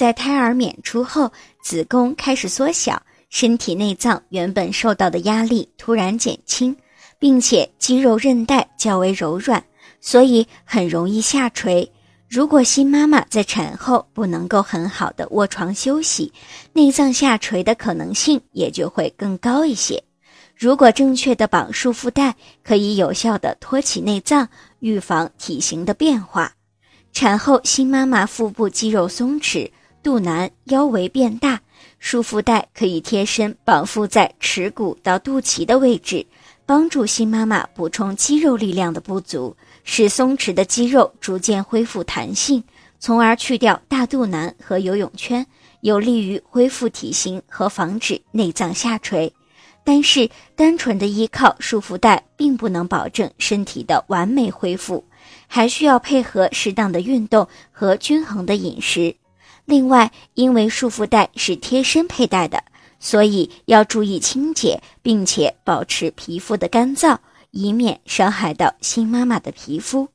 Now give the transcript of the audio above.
在胎儿娩出后，子宫开始缩小，身体内脏原本受到的压力突然减轻，并且肌肉韧带较为柔软，所以很容易下垂。如果新妈妈在产后不能够很好的卧床休息，内脏下垂的可能性也就会更高一些。如果正确的绑束缚带，可以有效的托起内脏，预防体型的变化。产后新妈妈腹部肌肉松弛，肚腩、腰围变大，束缚带可以贴身绑缚在耻骨到肚脐的位置。帮助新妈妈补充肌肉力量的不足，使松弛的肌肉逐渐恢复弹性，从而去掉大肚腩和游泳圈，有利于恢复体型和防止内脏下垂。但是，单纯的依靠束缚带并不能保证身体的完美恢复，还需要配合适当的运动和均衡的饮食。另外，因为束缚带是贴身佩戴的。所以要注意清洁，并且保持皮肤的干燥，以免伤害到新妈妈的皮肤。